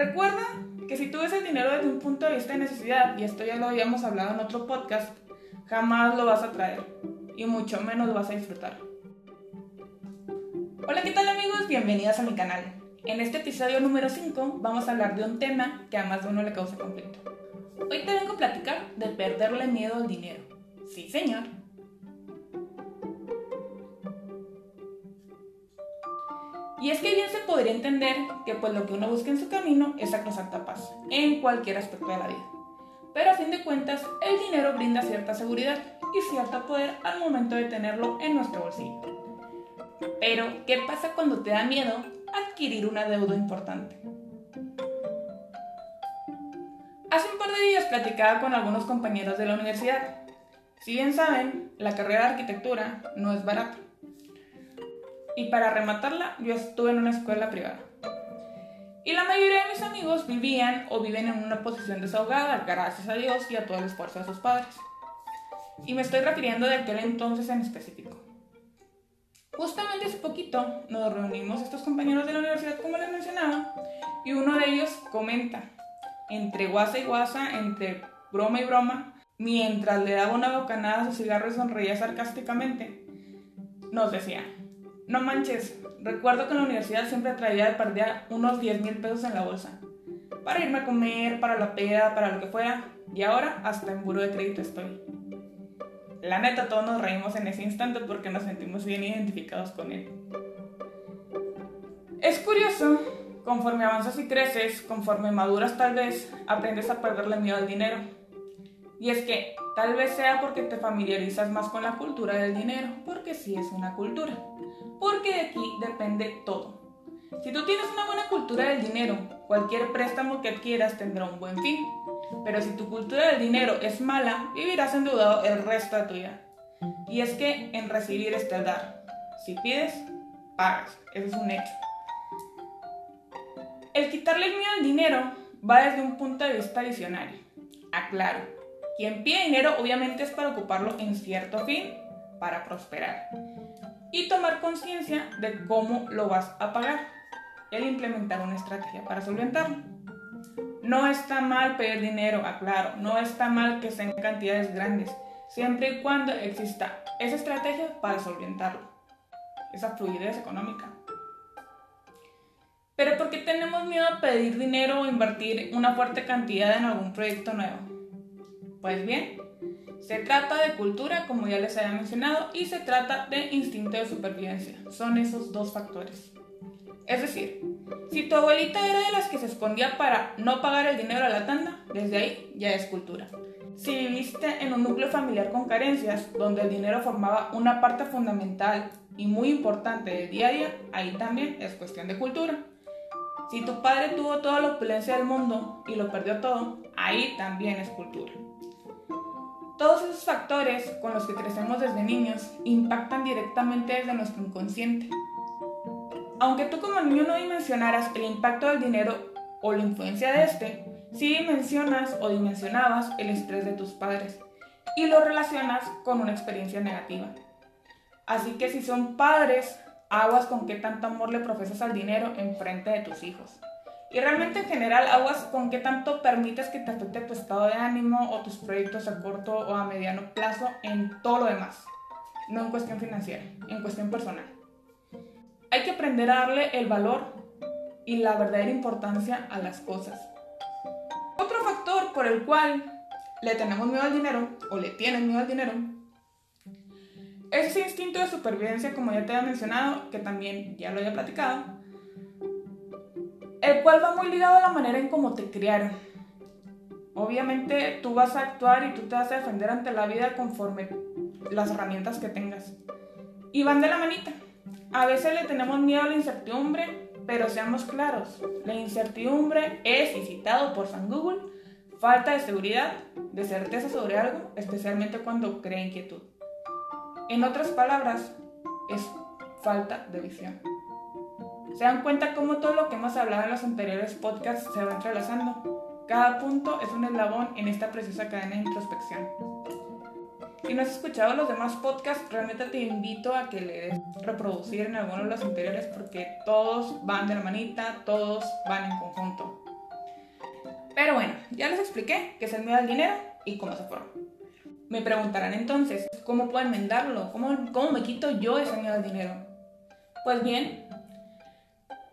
Recuerda que si tú ves el dinero desde un punto de vista de necesidad, y esto ya lo habíamos hablado en otro podcast, jamás lo vas a traer y mucho menos lo vas a disfrutar. Hola, ¿qué tal amigos? Bienvenidos a mi canal. En este episodio número 5 vamos a hablar de un tema que a más de uno le causa conflicto. Hoy te vengo a platicar de perderle miedo al dinero. Sí, señor. Y es que bien se podría entender que pues lo que uno busca en su camino es sacrosanta paz, en cualquier aspecto de la vida. Pero a fin de cuentas, el dinero brinda cierta seguridad y cierto poder al momento de tenerlo en nuestro bolsillo. Pero, ¿qué pasa cuando te da miedo adquirir una deuda importante? Hace un par de días platicaba con algunos compañeros de la universidad. Si bien saben, la carrera de arquitectura no es barata. Y para rematarla, yo estuve en una escuela privada. Y la mayoría de mis amigos vivían o viven en una posición desahogada, gracias a Dios y a todo el esfuerzo de sus padres. Y me estoy refiriendo de aquel entonces en específico. Justamente hace poquito nos reunimos estos compañeros de la universidad, como les mencionaba, y uno de ellos comenta, entre guasa y guasa, entre broma y broma, mientras le daba una bocanada a su cigarro y sonreía sarcásticamente, nos decía, no manches, recuerdo que en la universidad siempre traía de perdida unos 10 mil pesos en la bolsa. Para irme a comer, para la peda, para lo que fuera. Y ahora hasta en buro de crédito estoy. La neta, todos nos reímos en ese instante porque nos sentimos bien identificados con él. Es curioso, conforme avanzas y creces, conforme maduras tal vez, aprendes a perderle miedo al dinero. Y es que tal vez sea porque te familiarizas más con la cultura del dinero, porque sí es una cultura porque de aquí depende todo. Si tú tienes una buena cultura del dinero, cualquier préstamo que adquieras tendrá un buen fin. Pero si tu cultura del dinero es mala, vivirás endeudado el resto de tu vida. Y es que en recibir está dar. Si pides, pagas. Eso es un hecho. El quitarle el miedo al dinero va desde un punto de vista visionario. Aclaro, quien pide dinero obviamente es para ocuparlo en cierto fin, para prosperar y tomar conciencia de cómo lo vas a pagar. El implementar una estrategia para solventarlo. No está mal pedir dinero, aclaro, no está mal que sean cantidades grandes, siempre y cuando exista esa estrategia para solventarlo, esa fluidez económica. Pero ¿por qué tenemos miedo a pedir dinero o invertir una fuerte cantidad en algún proyecto nuevo? Pues bien, se trata de cultura, como ya les había mencionado, y se trata de instinto de supervivencia. Son esos dos factores. Es decir, si tu abuelita era de las que se escondía para no pagar el dinero a la tanda, desde ahí ya es cultura. Si viviste en un núcleo familiar con carencias, donde el dinero formaba una parte fundamental y muy importante del día a día, ahí también es cuestión de cultura. Si tu padre tuvo toda la opulencia del mundo y lo perdió todo, ahí también es cultura. Todos esos factores con los que crecemos desde niños impactan directamente desde nuestro inconsciente. Aunque tú como niño no dimensionaras el impacto del dinero o la influencia de este, sí dimensionas o dimensionabas el estrés de tus padres y lo relacionas con una experiencia negativa. Así que si son padres, aguas con qué tanto amor le profesas al dinero en frente de tus hijos. Y realmente en general, aguas con qué tanto permites que te afecte tu estado de ánimo o tus proyectos a corto o a mediano plazo en todo lo demás. No en cuestión financiera, en cuestión personal. Hay que aprender a darle el valor y la verdadera importancia a las cosas. Otro factor por el cual le tenemos miedo al dinero o le tienen miedo al dinero es ese instinto de supervivencia, como ya te había mencionado, que también ya lo había platicado, el cual va muy ligado a la manera en cómo te criaron. Obviamente tú vas a actuar y tú te vas a defender ante la vida conforme las herramientas que tengas. Y van de la manita. A veces le tenemos miedo a la incertidumbre, pero seamos claros, la incertidumbre es, y citado por San Google, falta de seguridad, de certeza sobre algo, especialmente cuando crea inquietud. En otras palabras, es falta de visión. Se dan cuenta cómo todo lo que hemos hablado en los anteriores podcasts se va entrelazando. Cada punto es un eslabón en esta preciosa cadena de introspección. Si no has escuchado los demás podcasts, realmente te invito a que le des reproducir en alguno de los anteriores porque todos van de la manita, todos van en conjunto. Pero bueno, ya les expliqué qué es el miedo al dinero y cómo se forma. Me preguntarán entonces, ¿cómo puedo enmendarlo? ¿Cómo, ¿Cómo me quito yo ese miedo al dinero? Pues bien,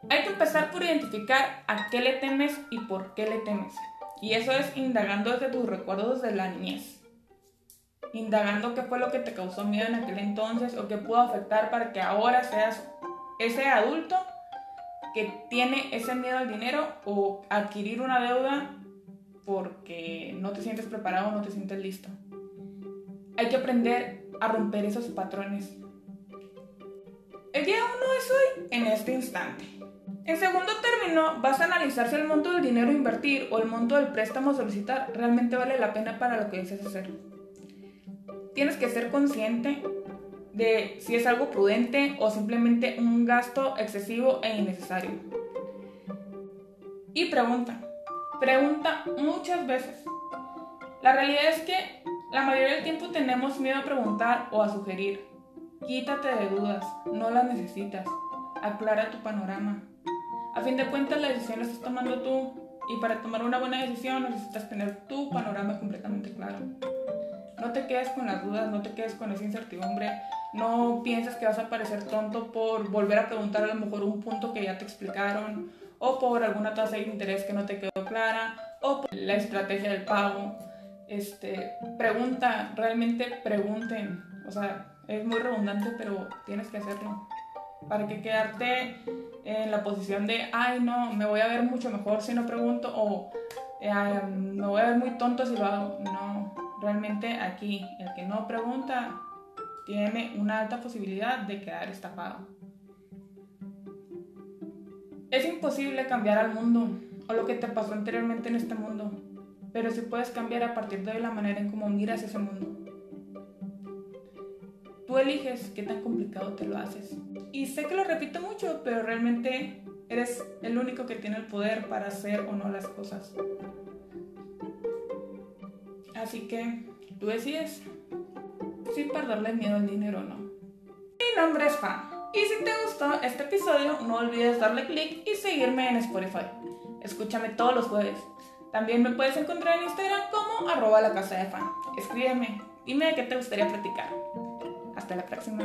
hay que empezar por identificar a qué le temes y por qué le temes. Y eso es indagando desde tus recuerdos de la niñez. Indagando qué fue lo que te causó miedo en aquel entonces o qué pudo afectar para que ahora seas ese adulto que tiene ese miedo al dinero o adquirir una deuda porque no te sientes preparado o no te sientes listo. Hay que aprender a romper esos patrones. El día uno es hoy, en este instante. En segundo término, vas a analizar si el monto del dinero a invertir o el monto del préstamo a solicitar realmente vale la pena para lo que deseas hacer. Tienes que ser consciente de si es algo prudente o simplemente un gasto excesivo e innecesario. Y pregunta, pregunta muchas veces. La realidad es que la mayoría del tiempo tenemos miedo a preguntar o a sugerir. Quítate de dudas, no las necesitas. Aclara tu panorama. A fin de cuentas, la decisión la estás tomando tú y para tomar una buena decisión necesitas tener tu panorama completamente claro. No te quedes con las dudas, no te quedes con esa incertidumbre, no pienses que vas a parecer tonto por volver a preguntar a lo mejor un punto que ya te explicaron o por alguna tasa de interés que no te quedó clara o por la estrategia del pago. Este, pregunta, realmente pregunten. O sea, es muy redundante, pero tienes que hacerlo. Para que quedarte en la posición de, ay, no, me voy a ver mucho mejor si no pregunto o eh, me voy a ver muy tonto si lo hago. No, realmente aquí el que no pregunta tiene una alta posibilidad de quedar estafado. Es imposible cambiar al mundo o lo que te pasó anteriormente en este mundo, pero sí puedes cambiar a partir de la manera en cómo miras ese mundo. Tú eliges qué tan complicado te lo haces. Y sé que lo repito mucho, pero realmente eres el único que tiene el poder para hacer o no las cosas. Así que tú decides si perderle miedo al dinero o no. Mi nombre es Fan. Y si te gustó este episodio, no olvides darle click y seguirme en Spotify. Escúchame todos los jueves. También me puedes encontrar en Instagram como arroba la casa de fan. Escríbeme, dime de qué te gustaría platicar. Hasta la próxima.